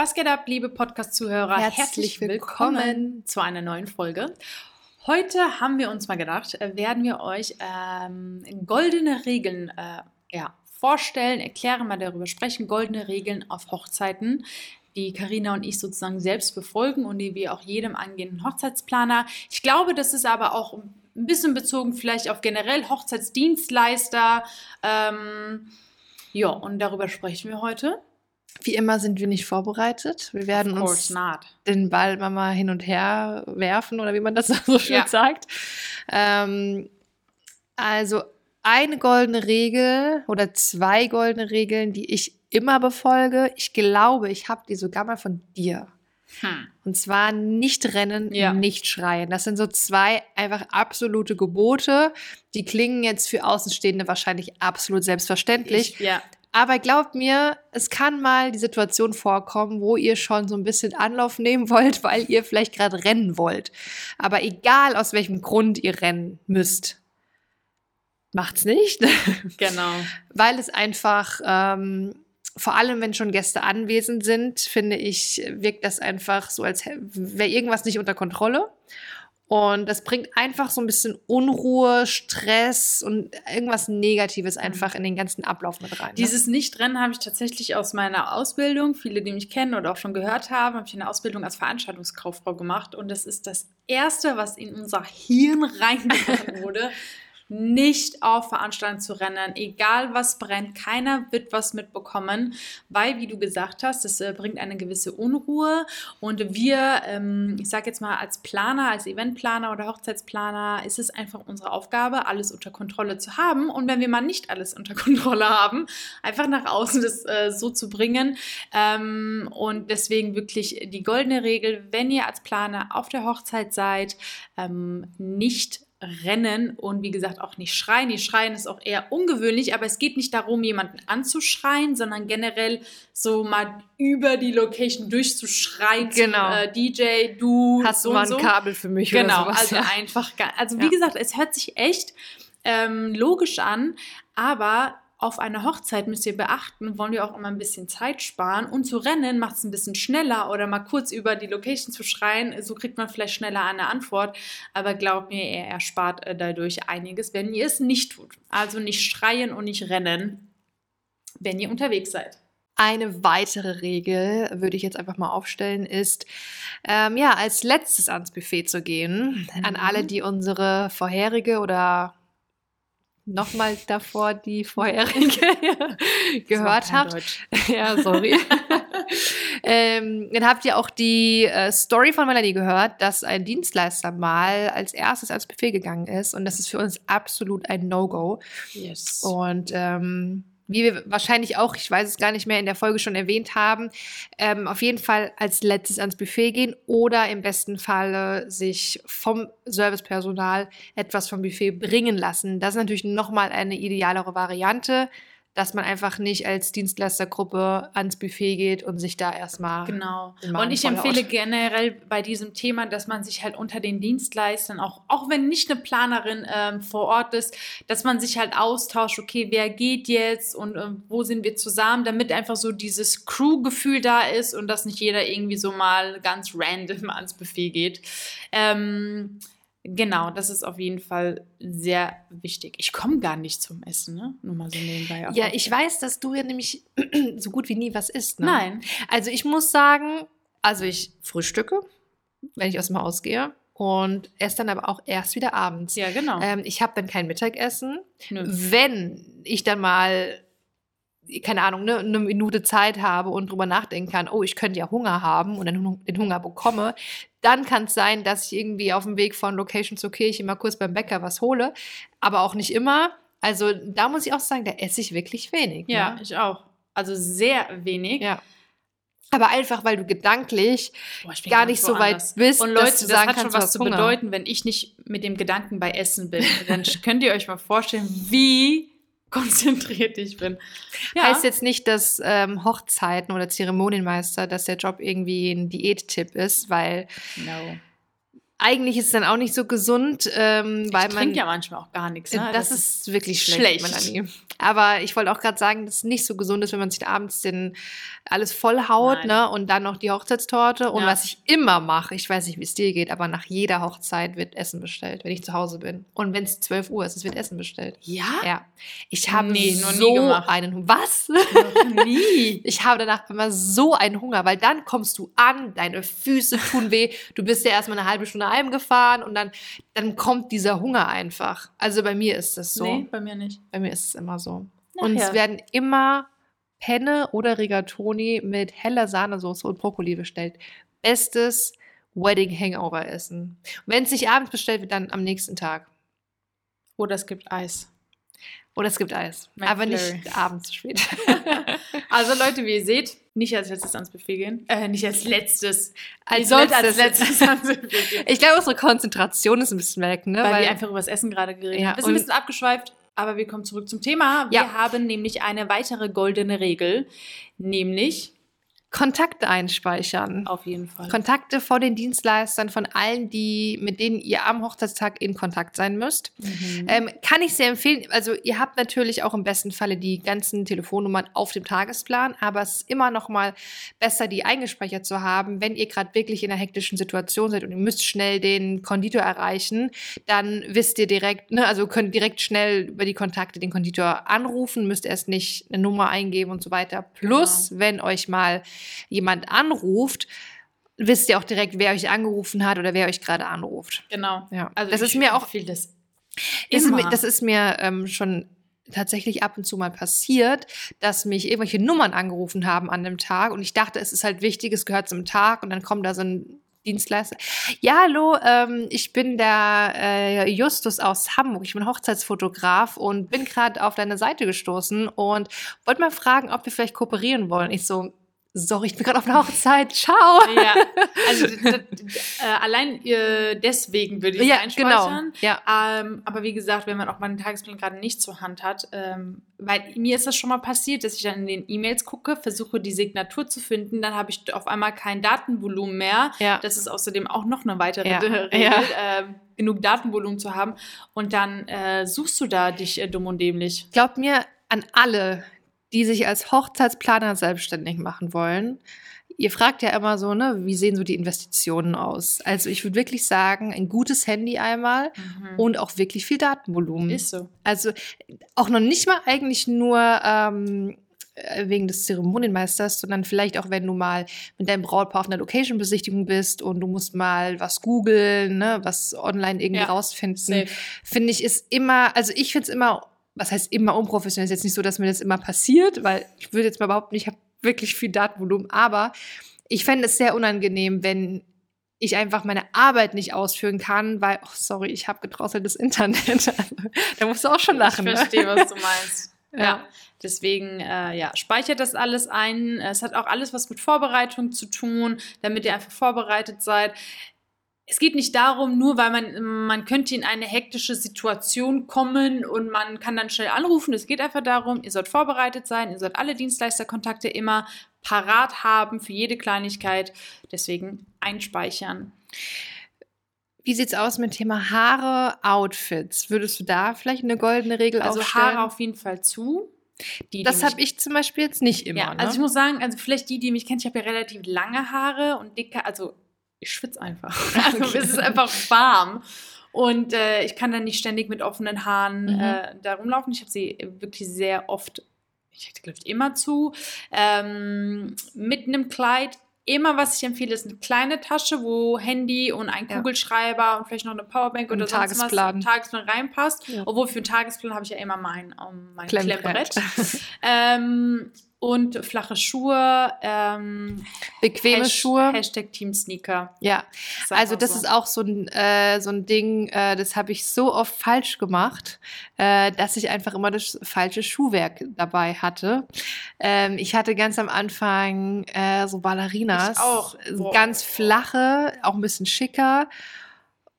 Was geht ab, liebe Podcast-Zuhörer? Herzlich Herzlich willkommen. willkommen zu einer neuen Folge. Heute haben wir uns mal gedacht, äh, werden wir euch ähm, goldene Regeln äh, ja, vorstellen, erklären, mal darüber sprechen. Goldene Regeln auf Hochzeiten, die Karina und ich sozusagen selbst befolgen und die wir auch jedem angehenden Hochzeitsplaner. Ich glaube, das ist aber auch ein bisschen bezogen vielleicht auf generell Hochzeitsdienstleister. Ähm, ja, und darüber sprechen wir heute. Wie immer sind wir nicht vorbereitet. Wir werden uns not. den Ball mal hin und her werfen oder wie man das so schön Ja. sagt. Ähm, also eine goldene Regel oder zwei goldene Regeln, die ich immer befolge. Ich glaube, ich habe die sogar mal von dir. Hm. Und zwar nicht rennen, Ja. nicht schreien. Das sind so zwei einfach absolute Gebote. Die klingen jetzt für Außenstehende wahrscheinlich absolut selbstverständlich. Ich, ja, Aber glaubt mir, es kann mal die Situation vorkommen, wo ihr schon so ein bisschen Anlauf nehmen wollt, weil ihr vielleicht gerade rennen wollt. Aber egal aus welchem Grund ihr rennen müsst, macht's nicht, genau. weil es einfach ähm, vor allem, wenn schon Gäste anwesend sind, finde ich, wirkt das einfach so, als wäre irgendwas nicht unter Kontrolle. Und das bringt einfach so ein bisschen Unruhe, Stress und irgendwas Negatives einfach in den ganzen Ablauf mit rein. ne? Dieses Nichtrennen habe ich tatsächlich aus meiner Ausbildung, viele, die mich kennen oder auch schon gehört haben, habe ich eine Ausbildung als Veranstaltungskauffrau gemacht. Und das ist das Erste, was in unser Hirn reingebracht wurde. Nicht auf Veranstaltungen zu rennen, egal was brennt, keiner wird was mitbekommen, weil, wie du gesagt hast, das äh, bringt eine gewisse Unruhe. Und wir, ähm, ich sage jetzt mal als Planer, als Eventplaner oder Hochzeitsplaner, ist es einfach unsere Aufgabe, alles unter Kontrolle zu haben. Und wenn wir mal nicht alles unter Kontrolle haben, einfach nach außen das äh, so zu bringen. Ähm, und deswegen wirklich die goldene Regel, wenn ihr als Planer auf der Hochzeit seid, ähm, nicht rennen und wie gesagt auch nicht schreien. Die Schreien ist auch eher ungewöhnlich, aber es geht nicht darum, jemanden anzuschreien, sondern generell so mal über die Location durchzuschreien. Genau. Äh, DJ, du, Hast so du mal ein so. Kabel für mich Genau, oder sowas? also ja. einfach, also wie Ja. gesagt, es hört sich echt ähm, logisch an, aber auf einer Hochzeit müsst ihr beachten, wollen wir auch immer ein bisschen Zeit sparen und zu rennen macht es ein bisschen schneller oder mal kurz über die Location zu schreien, so kriegt man vielleicht schneller eine Antwort, aber glaubt mir, er erspart äh, dadurch einiges, wenn ihr es nicht tut. Also nicht schreien und nicht rennen, wenn ihr unterwegs seid. Eine weitere Regel würde ich jetzt einfach mal aufstellen, ist, ähm, ja, als letztes ans Buffet zu gehen. Mhm. An alle, die unsere vorherige oder nochmal davor die vorherige gehört habt. Deutsch. ja, sorry. ähm, dann habt ihr auch die äh, Story von Melanie gehört, dass ein Dienstleister mal als erstes ans Buffet gegangen ist. Und das ist für uns absolut ein No-Go. Yes. Und ähm, wie wir wahrscheinlich auch, ich weiß es gar nicht mehr, in der Folge schon erwähnt haben, ähm, auf jeden Fall als letztes ans Buffet gehen oder im besten Falle sich vom Servicepersonal etwas vom Buffet bringen lassen. Das ist natürlich nochmal eine idealere Variante, dass man einfach nicht als Dienstleistergruppe ans Buffet geht und sich da erstmal Genau. Und ich empfehle generell bei diesem Thema, dass man sich halt unter den Dienstleistern, auch, auch wenn nicht eine Planerin ähm, vor Ort ist, dass man sich halt austauscht, okay, wer geht jetzt und ähm, wo sind wir zusammen, damit einfach so dieses Crew-Gefühl da ist und dass nicht jeder irgendwie so mal ganz random ans Buffet geht. Ähm, Genau, das ist auf jeden Fall sehr wichtig. Ich komme gar nicht zum Essen, ne? Nur mal so nebenbei. Ja, ich weiß, dass du ja nämlich so gut wie nie was isst. Ne? Nein. Also ich muss sagen, also ich frühstücke, wenn ich aus dem Haus gehe und esse dann aber auch erst wieder abends. Ja, genau. Ähm, ich habe dann kein Mittagessen. Nö. Wenn ich dann mal, keine Ahnung, ne, eine Minute Zeit habe und drüber nachdenken kann, oh, ich könnte ja Hunger haben und dann den Hunger bekomme, dann kann es sein, dass ich irgendwie auf dem Weg von Location zur Kirche mal kurz beim Bäcker was hole, aber auch nicht immer. Also da muss ich auch sagen, da esse ich wirklich wenig. Ja, Ne? ich auch. Also sehr wenig. Ja. Aber einfach, weil du gedanklich Boah, gar nicht so weit woanders. bist, Und dass Leute, du das sagen hat schon kannst, was du hast zu Hunger. bedeuten, wenn ich nicht mit dem Gedanken bei Essen bin. Dann könnt ihr euch mal vorstellen, wie konzentriert ich bin. Ja, Heißt jetzt nicht, dass ähm, Hochzeiten oder Zeremonienmeister, dass der Job irgendwie ein Diättipp ist, weil no. Eigentlich ist es dann auch nicht so gesund, ähm, weil ich man. ja manchmal auch gar nichts. Ne? das, ist wirklich schlecht, schlecht. Aber ich wollte auch gerade sagen, dass es nicht so gesund ist, wenn man sich abends den alles vollhaut, Nein. ne? Und dann noch die Hochzeitstorte. Und Ja. was ich immer mache, ich weiß nicht, wie es dir geht, aber nach jeder Hochzeit wird Essen bestellt, wenn ich zu Hause bin. Und wenn es 12 Uhr ist, es wird Essen bestellt. ja? Ja. Ich habe Nee, so gemacht. einen Hunger. Was? Noch nie. Ich habe danach immer so einen Hunger, weil dann kommst du an, deine Füße tun weh, du bist ja erstmal eine halbe Stunde heimgefahren und dann, dann kommt dieser Hunger einfach. Also bei mir ist es so. Nee, bei mir nicht. Bei mir ist es immer so. Ach und es werden immer Penne oder Rigatoni mit heller Sahnesoße und Brokkoli bestellt. Bestes Wedding Hangover Essen. Wenn es nicht abends bestellt wird, dann am nächsten Tag. Oder es gibt Eis. Oder es gibt Eis. McFlurry. Aber nicht abends zu spät. Also Leute, wie ihr seht, nicht als letztes ans Buffet gehen. Äh, nicht als letztes. Als sollt als letztes. ans Buffet gehen. Ich glaube, unsere Konzentration ist ein bisschen weg, ne? Weil, wir einfach über das Essen gerade geredet Ja, haben. Wir sind ein bisschen abgeschweift, aber wir kommen zurück zum Thema. Wir Ja. haben nämlich eine weitere goldene Regel, nämlich Kontakte einspeichern. auf jeden Fall. Kontakte von den Dienstleistern, von allen, die, mit denen ihr am Hochzeitstag in Kontakt sein müsst. Mhm. Ähm, kann ich sehr empfehlen. Also ihr habt natürlich auch im besten Falle die ganzen Telefonnummern auf dem Tagesplan, aber es ist immer noch mal besser, die eingespeichert zu haben, wenn ihr gerade wirklich in einer hektischen Situation seid und ihr müsst schnell den Konditor erreichen, dann wisst ihr direkt, ne, also könnt direkt schnell über die Kontakte den Konditor anrufen, müsst erst nicht eine Nummer eingeben und so weiter. Plus, wenn euch mal jemand anruft, wisst ihr auch direkt, wer euch angerufen hat oder wer euch gerade anruft. genau. Ja, Also das ist mir auch empfehle das ist mir, das ist mir ähm, schon tatsächlich ab und zu mal passiert, dass mich irgendwelche Nummern angerufen haben an dem Tag und ich dachte, es ist halt wichtig, es gehört zum Tag und dann kommt da so ein Dienstleister. Ja, hallo, ähm, ich bin der äh, Justus aus Hamburg. Ich bin Hochzeitsfotograf und bin gerade auf deine Seite gestoßen und wollte mal fragen, ob wir vielleicht kooperieren wollen. Ich so, sorry, ich bin gerade auf einer Hochzeit. Ciao. ja, also äh, allein äh, deswegen würde ich es Ja, einspeichern. genau. Ja. Ähm, aber wie gesagt, wenn man auch mal den Tagesplan gerade nicht zur Hand hat, ähm, weil mir ist das schon mal passiert, dass ich dann in den E-Mails gucke, versuche die Signatur zu finden, dann habe ich auf einmal kein Datenvolumen mehr. Ja. Das ist außerdem auch noch eine weitere Ja. Regel, Ja. ähm, genug Datenvolumen zu haben. Und dann äh, suchst du da dich äh, dumm und dämlich. Glaubt mir an alle, die sich als Hochzeitsplaner selbstständig machen wollen. Ihr fragt ja immer so, ne, wie sehen so die Investitionen aus? Also ich würde wirklich sagen, ein gutes Handy einmal und auch wirklich viel Datenvolumen. Ist so. Also auch noch nicht mal eigentlich nur ähm, äh, wegen des Zeremonienmeisters, sondern vielleicht auch, wenn du mal mit deinem Brautpaar auf einer Location-Besichtigung bist und du musst mal was googeln, ne, was online irgendwie Ja, rausfinden finde ich, ist immer, also ich finde es immer, was heißt immer unprofessionell, ist jetzt nicht so, dass mir das immer passiert, weil ich würde jetzt mal behaupten, ich habe wirklich viel Datenvolumen, aber ich fände es sehr unangenehm, wenn ich einfach meine Arbeit nicht ausführen kann, weil, oh, sorry, ich habe gedrosseltes Internet. Da musst du auch schon lachen. Ich verstehe, was du meinst. Ja. ja. Deswegen, äh, ja, speichert das alles ein. Es hat auch alles was mit Vorbereitung zu tun, damit ihr einfach vorbereitet seid. Es geht nicht darum, nur weil man, man könnte in eine hektische Situation kommen und man kann dann schnell anrufen. Es geht einfach darum, ihr sollt vorbereitet sein, ihr sollt alle Dienstleisterkontakte immer parat haben für jede Kleinigkeit. Deswegen einspeichern. Wie sieht's aus mit Thema Haare, Outfits? Würdest du da vielleicht eine goldene Regel Also aufstellen? Haare auf jeden Fall zu. Die, das habe ich zum Beispiel jetzt nicht immer. Ja, ne? also ich muss sagen, also vielleicht die, die mich kennen, ich habe ja relativ lange Haare und dicke, also ich schwitze einfach. Also Okay. es ist einfach warm. Und äh, ich kann dann nicht ständig mit offenen Haaren Mhm. äh, da rumlaufen. Ich habe sie wirklich sehr oft, ich hätte glaube ich immer zu, ähm, mit einem Kleid. Immer, was ich empfehle, ist eine kleine Tasche, wo Handy und ein Ja. Kugelschreiber und vielleicht noch eine Powerbank Und oder sonst Tagesplan. was Tagesplan reinpasst. Ja. Obwohl für einen Tagesplan habe ich ja immer mein, ähm, mein Klemmbrett. Klemmbrett. ähm, und flache Schuhe. Ähm, Bequeme Hash- Schuhe. Hashtag Team Sneaker. Ja, Ist also das so. ist auch so ein, äh, so ein Ding, äh, das habe ich so oft falsch gemacht, äh, dass ich einfach immer das falsche Schuhwerk dabei hatte. Ähm, ich hatte ganz am Anfang äh, so Ballerinas. Ganz flache, auch ein bisschen schicker.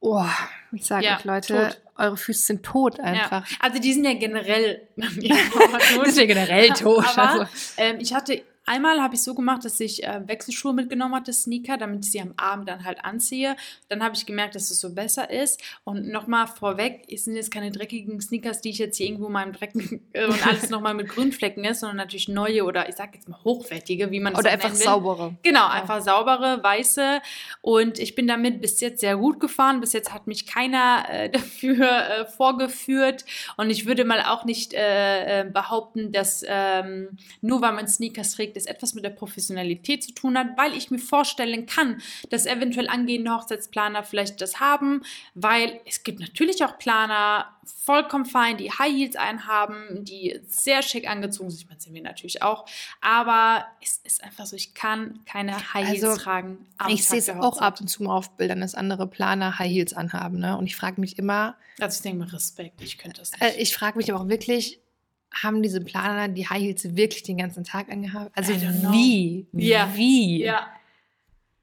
Oh, ich sage Ja, euch, Leute, tot. Eure Füße sind tot einfach. Ja. Also die sind ja generell Das ist ja generell tot. Aber also. ähm, ich hatte einmal habe ich so gemacht, dass ich äh, Wechselschuhe mitgenommen hatte, Sneaker, damit ich sie am Abend dann halt anziehe. Dann habe ich gemerkt, dass es so besser ist. Und nochmal vorweg, es sind jetzt keine dreckigen Sneakers, die ich jetzt hier irgendwo in meinem Dreck äh, und alles nochmal mit Grünflecken ist, sondern natürlich neue oder ich sage jetzt mal hochwertige, wie man das Oder einfach will. saubere. Genau, einfach saubere, weiße. Und ich bin damit bis jetzt sehr gut gefahren. Bis jetzt hat mich keiner äh, dafür äh, vorgeführt. Und ich würde mal auch nicht äh, äh, behaupten, dass ähm, nur weil man Sneakers trägt, es etwas mit der Professionalität zu tun hat, weil ich mir vorstellen kann, dass eventuell angehende Hochzeitsplaner vielleicht das haben, weil es gibt natürlich auch Planer, vollkommen fein, die High Heels einhaben, die sehr schick angezogen sind. Ich meine, sind wir natürlich auch. Aber es ist einfach so, ich kann keine High Heels Also, tragen. Ich sehe es auch ab und zu mal auf Bildern, dass andere Planer High Heels anhaben. Ne? Und ich frage mich immer, Also ich denke mal Respekt, ich könnte das nicht. äh, ich frage mich aber auch wirklich, haben diese Planer die High Heels wirklich den ganzen Tag angehabt? Also know. wie? Ja. Wie? ja.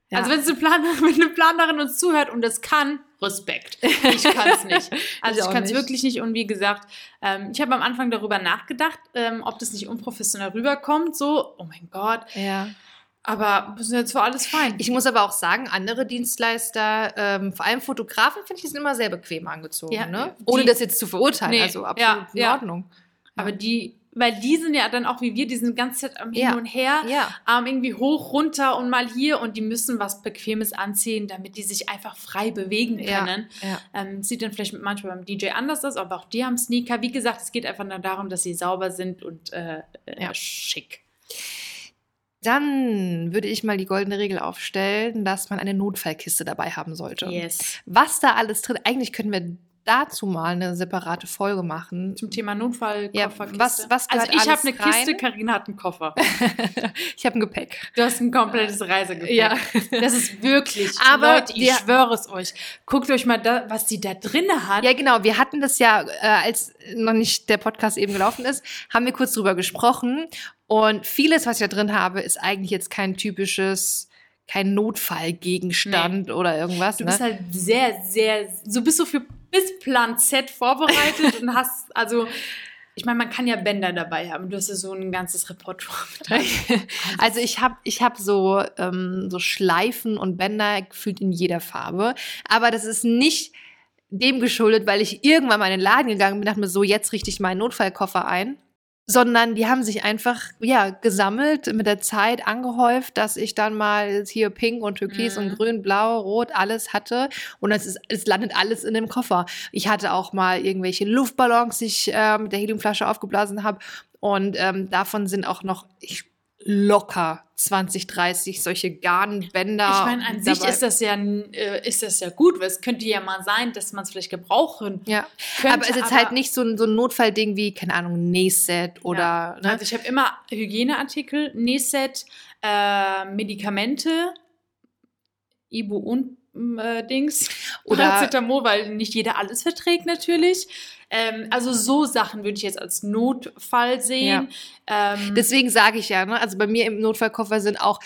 Ja. Also wenn es eine Planerin, wenn eine Planerin uns zuhört und das kann, Respekt. Ich kann es nicht. Also Ich ich kann es wirklich nicht. Und wie gesagt, ähm, ich habe am Anfang darüber nachgedacht, ähm, ob das nicht unprofessionell rüberkommt. So, oh mein Gott. ja. Aber bis jetzt war alles fein. Ich muss aber auch sagen, andere Dienstleister, ähm, vor allem Fotografen, finde ich, die sind immer sehr bequem angezogen. Ja, ne? die- Ohne das jetzt zu verurteilen. Nee, also absolut ja, in ja. Aber die, weil die sind ja dann auch wie wir, die sind die ganze Zeit am Hin Ja. und Her. Ja. ähm, irgendwie hoch, runter und mal hier und die müssen was Bequemes anziehen, damit die sich einfach frei bewegen können. ja. Ähm, sieht dann vielleicht manchmal beim DJ anders aus, aber auch die haben Sneaker. Wie gesagt, es geht einfach nur darum, dass sie sauber sind und äh, äh, schick. Dann würde ich mal die goldene Regel aufstellen, dass man eine Notfallkiste dabei haben sollte. Yes. Was da alles drin, eigentlich können wir dazu mal eine separate Folge machen. Zum Thema Notfallkofferkiste. Ja, was- was also ich habe eine Kiste? Karina hat einen Koffer. ich habe ein Gepäck. Du hast ein komplettes Reisegepäck. Ja. Das ist wirklich, Aber Leute, ich schwöre es euch. Guckt euch mal, da, was sie da drinne hat. Ja, genau. Wir hatten das ja, äh, als noch nicht der Podcast eben gelaufen ist, haben wir kurz drüber gesprochen. Und vieles, was ich da drin habe, ist eigentlich jetzt kein typisches, kein Notfallgegenstand oder irgendwas. Du ne? bist halt sehr, sehr, so bist du für bis Plan Z vorbereitet und hast, also, ich meine, man kann ja Bänder dabei haben. Du hast ja so ein ganzes Repertoire mit. Also ich habe ich hab so, ähm, so Schleifen und Bänder gefühlt in jeder Farbe. Aber das ist nicht dem geschuldet, weil ich irgendwann mal in den Laden gegangen bin und dachte mir so, jetzt richte ich meinen Notfallkoffer ein. Sondern die haben sich einfach, ja, gesammelt, mit der Zeit angehäuft, dass ich dann mal hier pink und türkis Mhm. und grün, blau, rot, alles hatte. Und es, ist, es landet alles in dem Koffer. Ich hatte auch mal irgendwelche Luftballons, die ich äh, mit der Heliumflasche aufgeblasen habe. Und ähm, davon sind auch noch ich, locker 20, 30 solche Garnbänder. Ich meine, an sich ist das ja, äh, ist das ja gut, weil es könnte ja mal sein, dass man es vielleicht gebrauchen Ja, könnte. aber es ist jetzt halt nicht so ein, so ein Notfallding wie, keine Ahnung, Nähset oder. Ja. Ne? Also ich habe immer Hygieneartikel, Nähset, äh, Medikamente, Ibu und äh, Dings Oder- Paracetamol, weil nicht jeder alles verträgt natürlich. Ähm, also so Sachen würde ich jetzt als Notfall sehen. Ähm, Deswegen sage ich ja, ne? also bei mir im Notfallkoffer sind auch,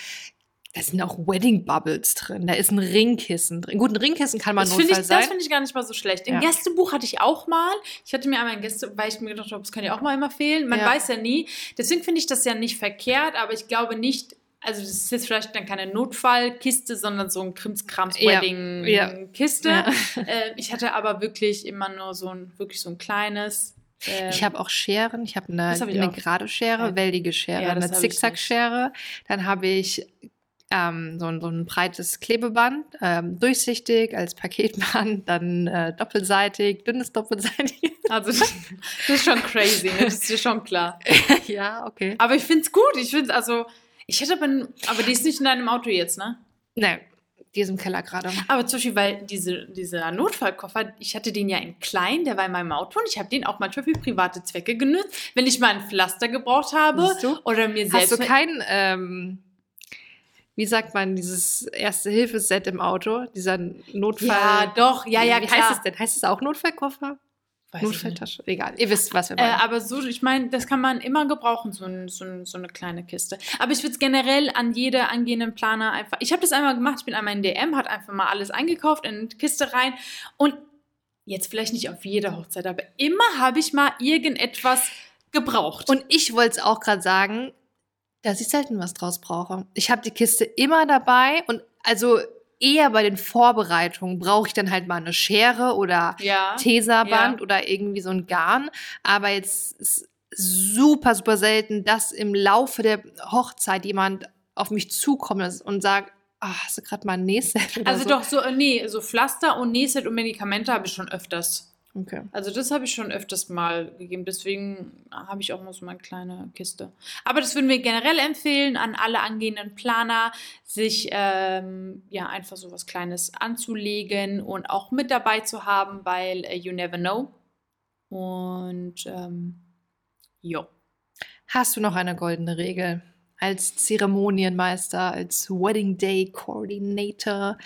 da sind auch Wedding Bubbles drin. Da ist ein Ringkissen drin. Gut, ein Ringkissen kann mal das Notfall ich, sein. das finde ich gar nicht mal so schlecht. Im Ja. Gästebuch hatte ich auch mal. Ich hatte mir einmal ein Gäste, weil ich mir gedacht habe, das kann ja auch mal immer fehlen. Man Ja. weiß ja nie. Deswegen finde ich das ja nicht verkehrt, aber ich glaube nicht, also das ist jetzt vielleicht dann keine Notfallkiste, sondern so ein Krimskrams Ja. Ja. Äh, ich hatte aber wirklich immer nur so ein, wirklich so ein kleines. äh, Ich habe auch Scheren. Ich habe eine, hab eine gerade Schere, Ja. wellige Schere, Ja, eine Zickzackschere. Dann habe ich ähm, so, ein, so ein breites Klebeband, ähm, durchsichtig als Paketband, dann äh, doppelseitig, dünnes doppelseitig. also das, das ist schon crazy, ne? das ist dir schon klar. ja, okay. Aber ich finde es gut. Ich finde also, ich hätte aber, aber die ist nicht in deinem Auto jetzt, ne? Ne, die ist im Keller gerade. Aber zum Beispiel, weil diese, dieser Notfallkoffer, ich hatte den ja in klein, der war in meinem Auto und ich habe den auch manchmal für private Zwecke genutzt, wenn ich mal ein Pflaster gebraucht habe oder mir Hast selbst. du kein, ähm, wie sagt man, dieses Erste-Hilfe-Set im Auto? Dieser Notfall. ja, doch, ja, ja, wie klar. heißt es denn? Heißt es auch Notfallkoffer? Weiß. Notfalltasche? Egal. Ihr wisst, was wir Äh, meinen. aber so, ich meine, das kann man immer gebrauchen, so, ein, so, ein, so eine kleine Kiste. Aber ich würde es generell an jede angehenden Planer einfach. Ich habe das einmal gemacht, ich bin einmal in DM, hat einfach mal alles eingekauft, in eine Kiste rein. Und jetzt vielleicht nicht auf jede Hochzeit, aber immer habe ich mal irgendetwas gebraucht. Und ich wollte es auch gerade sagen, dass ich selten was draus brauche. Ich habe die Kiste immer dabei und also eher bei den Vorbereitungen brauche ich dann halt mal eine Schere oder Ja. Tesaband Ja. oder irgendwie so ein Garn. Aber jetzt ist super, super selten, dass im Laufe der Hochzeit jemand auf mich zukommt und sagt, ah, hast du gerade mal ein Nähset Also so? doch so, äh, nee, so Pflaster und Nähset und Medikamente habe ich schon öfters. Okay. Also das habe ich schon öfters mal gegeben. Deswegen habe ich auch noch so meine kleine Kiste. Aber das würden wir generell empfehlen an alle angehenden Planer, sich ähm, ja einfach so was Kleines anzulegen und auch mit dabei zu haben, weil äh, you never know. Und ähm, jo. Hast du noch eine goldene Regel? Als Zeremonienmeister, als Wedding Day Coordinator.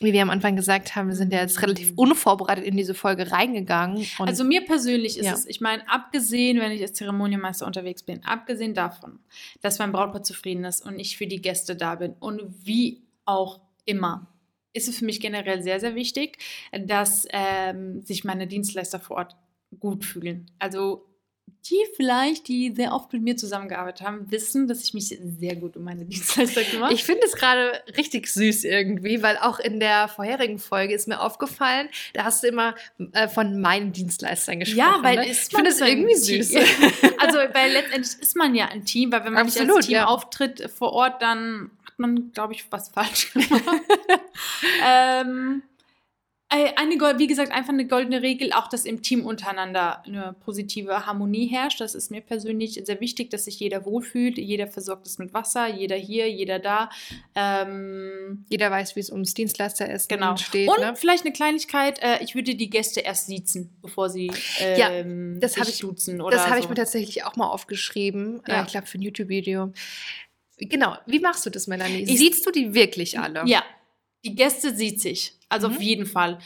Wie wir am Anfang gesagt haben, wir sind ja jetzt relativ unvorbereitet in diese Folge reingegangen. Also mir persönlich ist Ja. es, ich meine, abgesehen, wenn ich als Zeremonienmeister unterwegs bin, abgesehen davon, dass mein Brautpaar zufrieden ist und ich für die Gäste da bin und wie auch immer, ist es für mich generell sehr, sehr wichtig, dass ähm, sich meine Dienstleister vor Ort gut fühlen. Also die vielleicht, die sehr oft mit mir zusammengearbeitet haben, wissen, dass ich mich sehr gut um meine Dienstleister kümmere. Ich finde es gerade richtig süß irgendwie, weil auch in der vorherigen Folge ist mir aufgefallen, da hast du immer äh, von meinen Dienstleistern gesprochen. Ja, weil ne? ich finde es irgendwie Team. süß. Also, weil letztendlich ist man ja ein Team, weil wenn man nicht Absolut, als Team ja. auftritt vor Ort, dann hat man, glaube ich, was falsch gemacht. ähm, äh, eine, Gol- wie gesagt, einfach eine goldene Regel, auch dass im Team untereinander eine positive Harmonie herrscht. Das ist mir persönlich sehr wichtig, dass sich jeder wohlfühlt. Jeder versorgt es mit Wasser, jeder hier, jeder da. Ähm, Jeder weiß, wie es ums Dienstleisteressen Genau. steht. und ne? vielleicht eine Kleinigkeit, äh, ich würde die Gäste erst siezen, bevor sie Ja, ähm, das sich hab ich- duzen oder Das habe ich so. mir tatsächlich auch mal aufgeschrieben. Ja. Äh, ich glaube, für ein YouTube-Video. Genau. Wie machst du das, Melanie? Ich- Siehst du die wirklich alle? Ja, die Gäste sieht sich. Also Mhm. auf jeden Fall.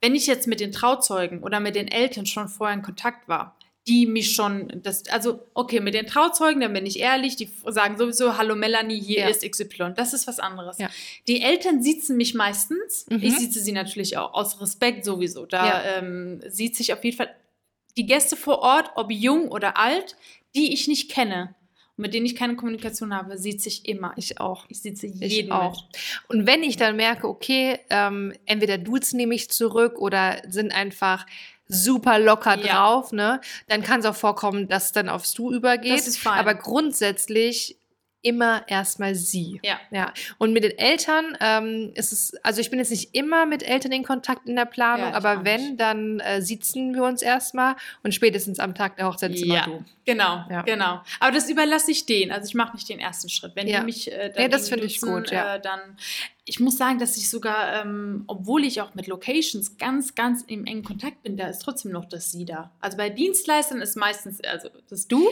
Wenn ich jetzt mit den Trauzeugen oder mit den Eltern schon vorher in Kontakt war, die mich schon, das, also okay, mit den Trauzeugen, dann bin ich ehrlich, die sagen sowieso, hallo Melanie, hier Ja. ist XY. Das ist was anderes. Ja. Die Eltern siezen mich meistens. Mhm. Ich sieze sie natürlich auch aus Respekt sowieso. Da Ja. ähm, sieht sich auf jeden Fall die Gäste vor Ort, ob jung oder alt, die ich nicht kenne mit denen ich keine Kommunikation habe, sieht sich immer. Ich, Ich auch. ich sieze Ich jeden auch. mit. Und wenn ich dann merke, okay, ähm, entweder duzen nehme ich zurück oder sind einfach super locker Ja. drauf, ne, dann kann es auch vorkommen, dass es dann aufs Du übergeht. Das ist fein. Aber grundsätzlich immer erstmal sie. Ja. Ja. Und mit den Eltern ähm, ist es, also ich bin jetzt nicht immer mit Eltern in Kontakt in der Planung, Ja, aber wenn, dann äh, sitzen wir uns erstmal und spätestens am Tag der Hochzeit ist immer Ja. du. Genau, Ja. genau. Aber das überlasse ich denen. Also ich mache nicht den ersten Schritt. Wenn Ja. die mich äh, dann Ja, das finde ich gut, ja. äh, dann ich muss sagen, dass ich sogar, ähm, obwohl ich auch mit Locations ganz, ganz im engen Kontakt bin, da ist trotzdem noch das Sie da. Also bei Dienstleistern ist meistens also das Du.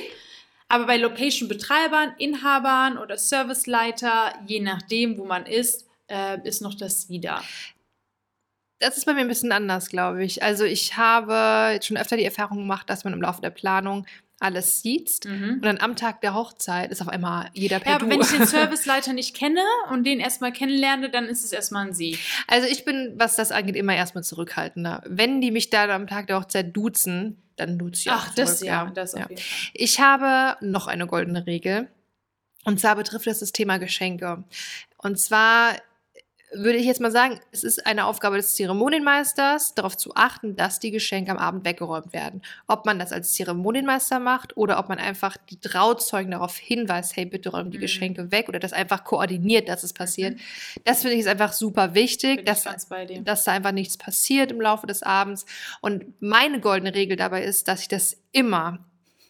Aber bei Location-Betreibern, Inhabern oder Serviceleiter, je nachdem, wo man ist, äh, ist noch das Sie da. Das ist bei mir ein bisschen anders, glaube ich. Also ich habe jetzt schon öfter die Erfahrung gemacht, dass man im Laufe der Planung alles sieht. Und dann am Tag der Hochzeit ist auf einmal jeder per Ja, aber Du. wenn ich den Serviceleiter nicht kenne und den erstmal kennenlerne, dann ist es erstmal ein Sie. Also ich bin, was das angeht, immer erstmal zurückhaltender. Wenn die mich dann am Tag der Hochzeit duzen, dann duze ich auch Ach, das zurück, ja, das auf ja. jeden Fall. Ich habe noch eine goldene Regel. Und zwar betrifft das das Thema Geschenke. Und zwar würde ich jetzt mal sagen, es ist eine Aufgabe des Zeremonienmeisters, darauf zu achten, dass die Geschenke am Abend weggeräumt werden. Ob man das als Zeremonienmeister macht oder ob man einfach die Trauzeugen darauf hinweist, hey, bitte räum die Mhm. Geschenke weg oder das einfach koordiniert, dass es passiert. Das finde ich ist einfach super wichtig, dass dass da einfach nichts passiert im Laufe des Abends. Und meine goldene Regel dabei ist, dass ich das immer,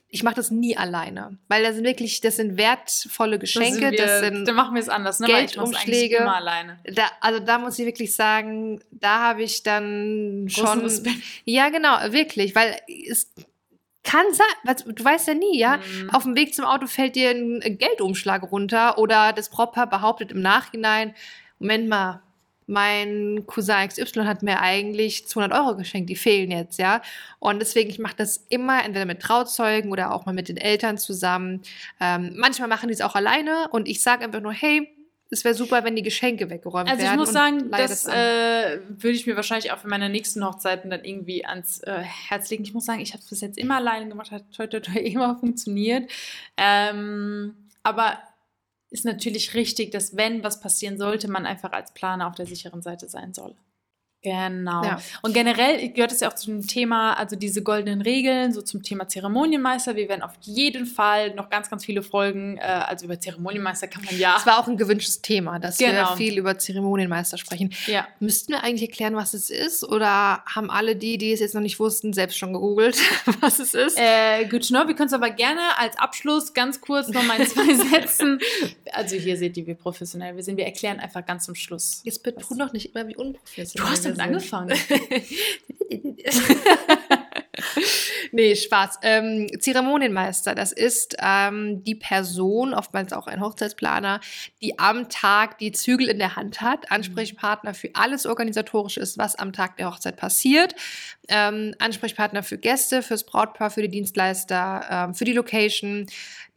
ich mache das nie alleine, weil das sind wirklich, das sind wertvolle Geschenke, wir, das sind dann machen wir es anders, ne? Geldumschläge. immer alleine. da, also da muss ich wirklich sagen, da habe ich dann schon, ja genau, wirklich, weil es kann sein, du weißt ja nie, ja, Mhm. auf dem Weg zum Auto fällt dir ein Geldumschlag runter oder das Brautpaar behauptet im Nachhinein, Moment mal, mein Cousin XY hat mir eigentlich 200 Euro geschenkt, die fehlen jetzt, ja. Und deswegen, ich mache das immer entweder mit Trauzeugen oder auch mal mit den Eltern zusammen. Ähm, manchmal machen die es auch alleine und ich sage einfach nur, hey, es wäre super, wenn die Geschenke weggeräumt Also werden. ich muss sagen, das an. äh, würde ich mir wahrscheinlich auch für meine nächsten Hochzeiten dann irgendwie ans äh, Herz legen. Ich muss sagen, ich habe es bis jetzt immer alleine gemacht, hat toi immer funktioniert. Ähm, aber ist natürlich richtig, dass wenn was passieren sollte, man einfach als Planer auf der sicheren Seite sein soll. Genau. Ja. Und generell gehört es ja auch zum Thema, also diese goldenen Regeln, so zum Thema Zeremonienmeister. Wir werden auf jeden Fall noch ganz, ganz viele Folgen, äh, also über Zeremonienmeister kann man ja. Das war auch ein gewünschtes Thema, dass wir Genau. viel über Zeremonienmeister sprechen. Ja. Müssten wir eigentlich erklären, was es ist? Oder haben alle die, die es jetzt noch nicht wussten, selbst schon gegoogelt, was es ist? Äh, gut, no, wir können es aber gerne als Abschluss ganz kurz noch mal in zwei Sätzen. Also hier seht ihr, wie professionell wir sind. Wir erklären einfach ganz zum Schluss. Jetzt betont doch nicht immer, wie unprofessionell Du hast angefangen. nee, Spaß. Ähm, Zeremonienmeister, das ist ähm, die Person, oftmals auch ein Hochzeitsplaner, die am Tag die Zügel in der Hand hat, Ansprechpartner für alles Organisatorische ist, was am Tag der Hochzeit passiert, ähm, Ansprechpartner für Gäste, fürs Brautpaar, für die Dienstleister, ähm, für die Location,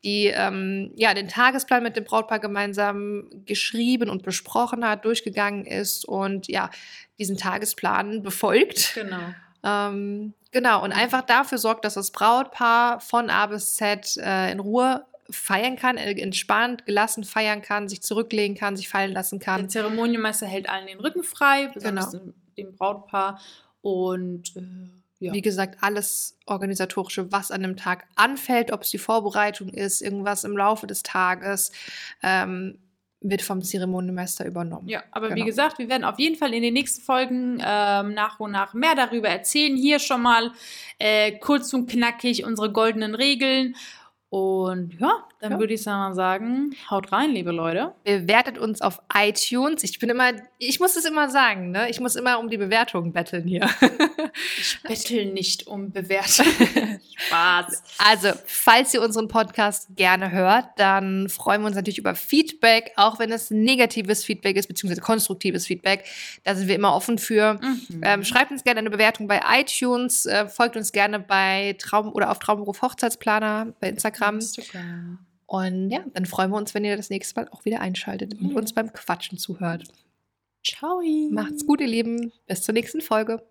die ähm, ja den Tagesplan mit dem Brautpaar gemeinsam geschrieben und besprochen hat, durchgegangen ist und ja diesen Tagesplan befolgt. Genau. Ähm, genau, und einfach dafür sorgt, dass das Brautpaar von A bis Z äh, in Ruhe feiern kann, äh, entspannt, gelassen feiern kann, sich zurücklegen kann, sich fallen lassen Der kann. Zeremonienmeister hält allen den Rücken frei, besonders Genau. dem, dem Brautpaar. Und äh, ja. Wie gesagt, alles organisatorische, was an dem Tag anfällt, ob es die Vorbereitung ist, irgendwas im Laufe des Tages, ähm, wird vom Zeremonienmeister übernommen. Ja, aber wie Genau. gesagt, wir werden auf jeden Fall in den nächsten Folgen ähm, nach und nach mehr darüber erzählen. Hier schon mal äh, kurz und knackig unsere goldenen Regeln. Und ja, dann Ja. würde ich sagen, haut rein, liebe Leute. Bewertet uns auf iTunes. Ich bin immer, ich muss es immer sagen, ne? Ich muss immer um die Bewertungen betteln hier. Ich bettel nicht um Bewertung. Spaß. Also, falls ihr unseren Podcast gerne hört, dann freuen wir uns natürlich über Feedback, auch wenn es negatives Feedback ist, beziehungsweise konstruktives Feedback. Da sind wir immer offen für. Mhm. Ähm, schreibt uns gerne eine Bewertung bei iTunes, äh, folgt uns gerne bei Traum oder auf Traumberuf Hochzeitsplaner bei Instagram. Instagram. Und ja, dann freuen wir uns, wenn ihr das nächste Mal auch wieder einschaltet und uns beim Quatschen zuhört. Ciao. Macht's gut, ihr Lieben. Bis zur nächsten Folge.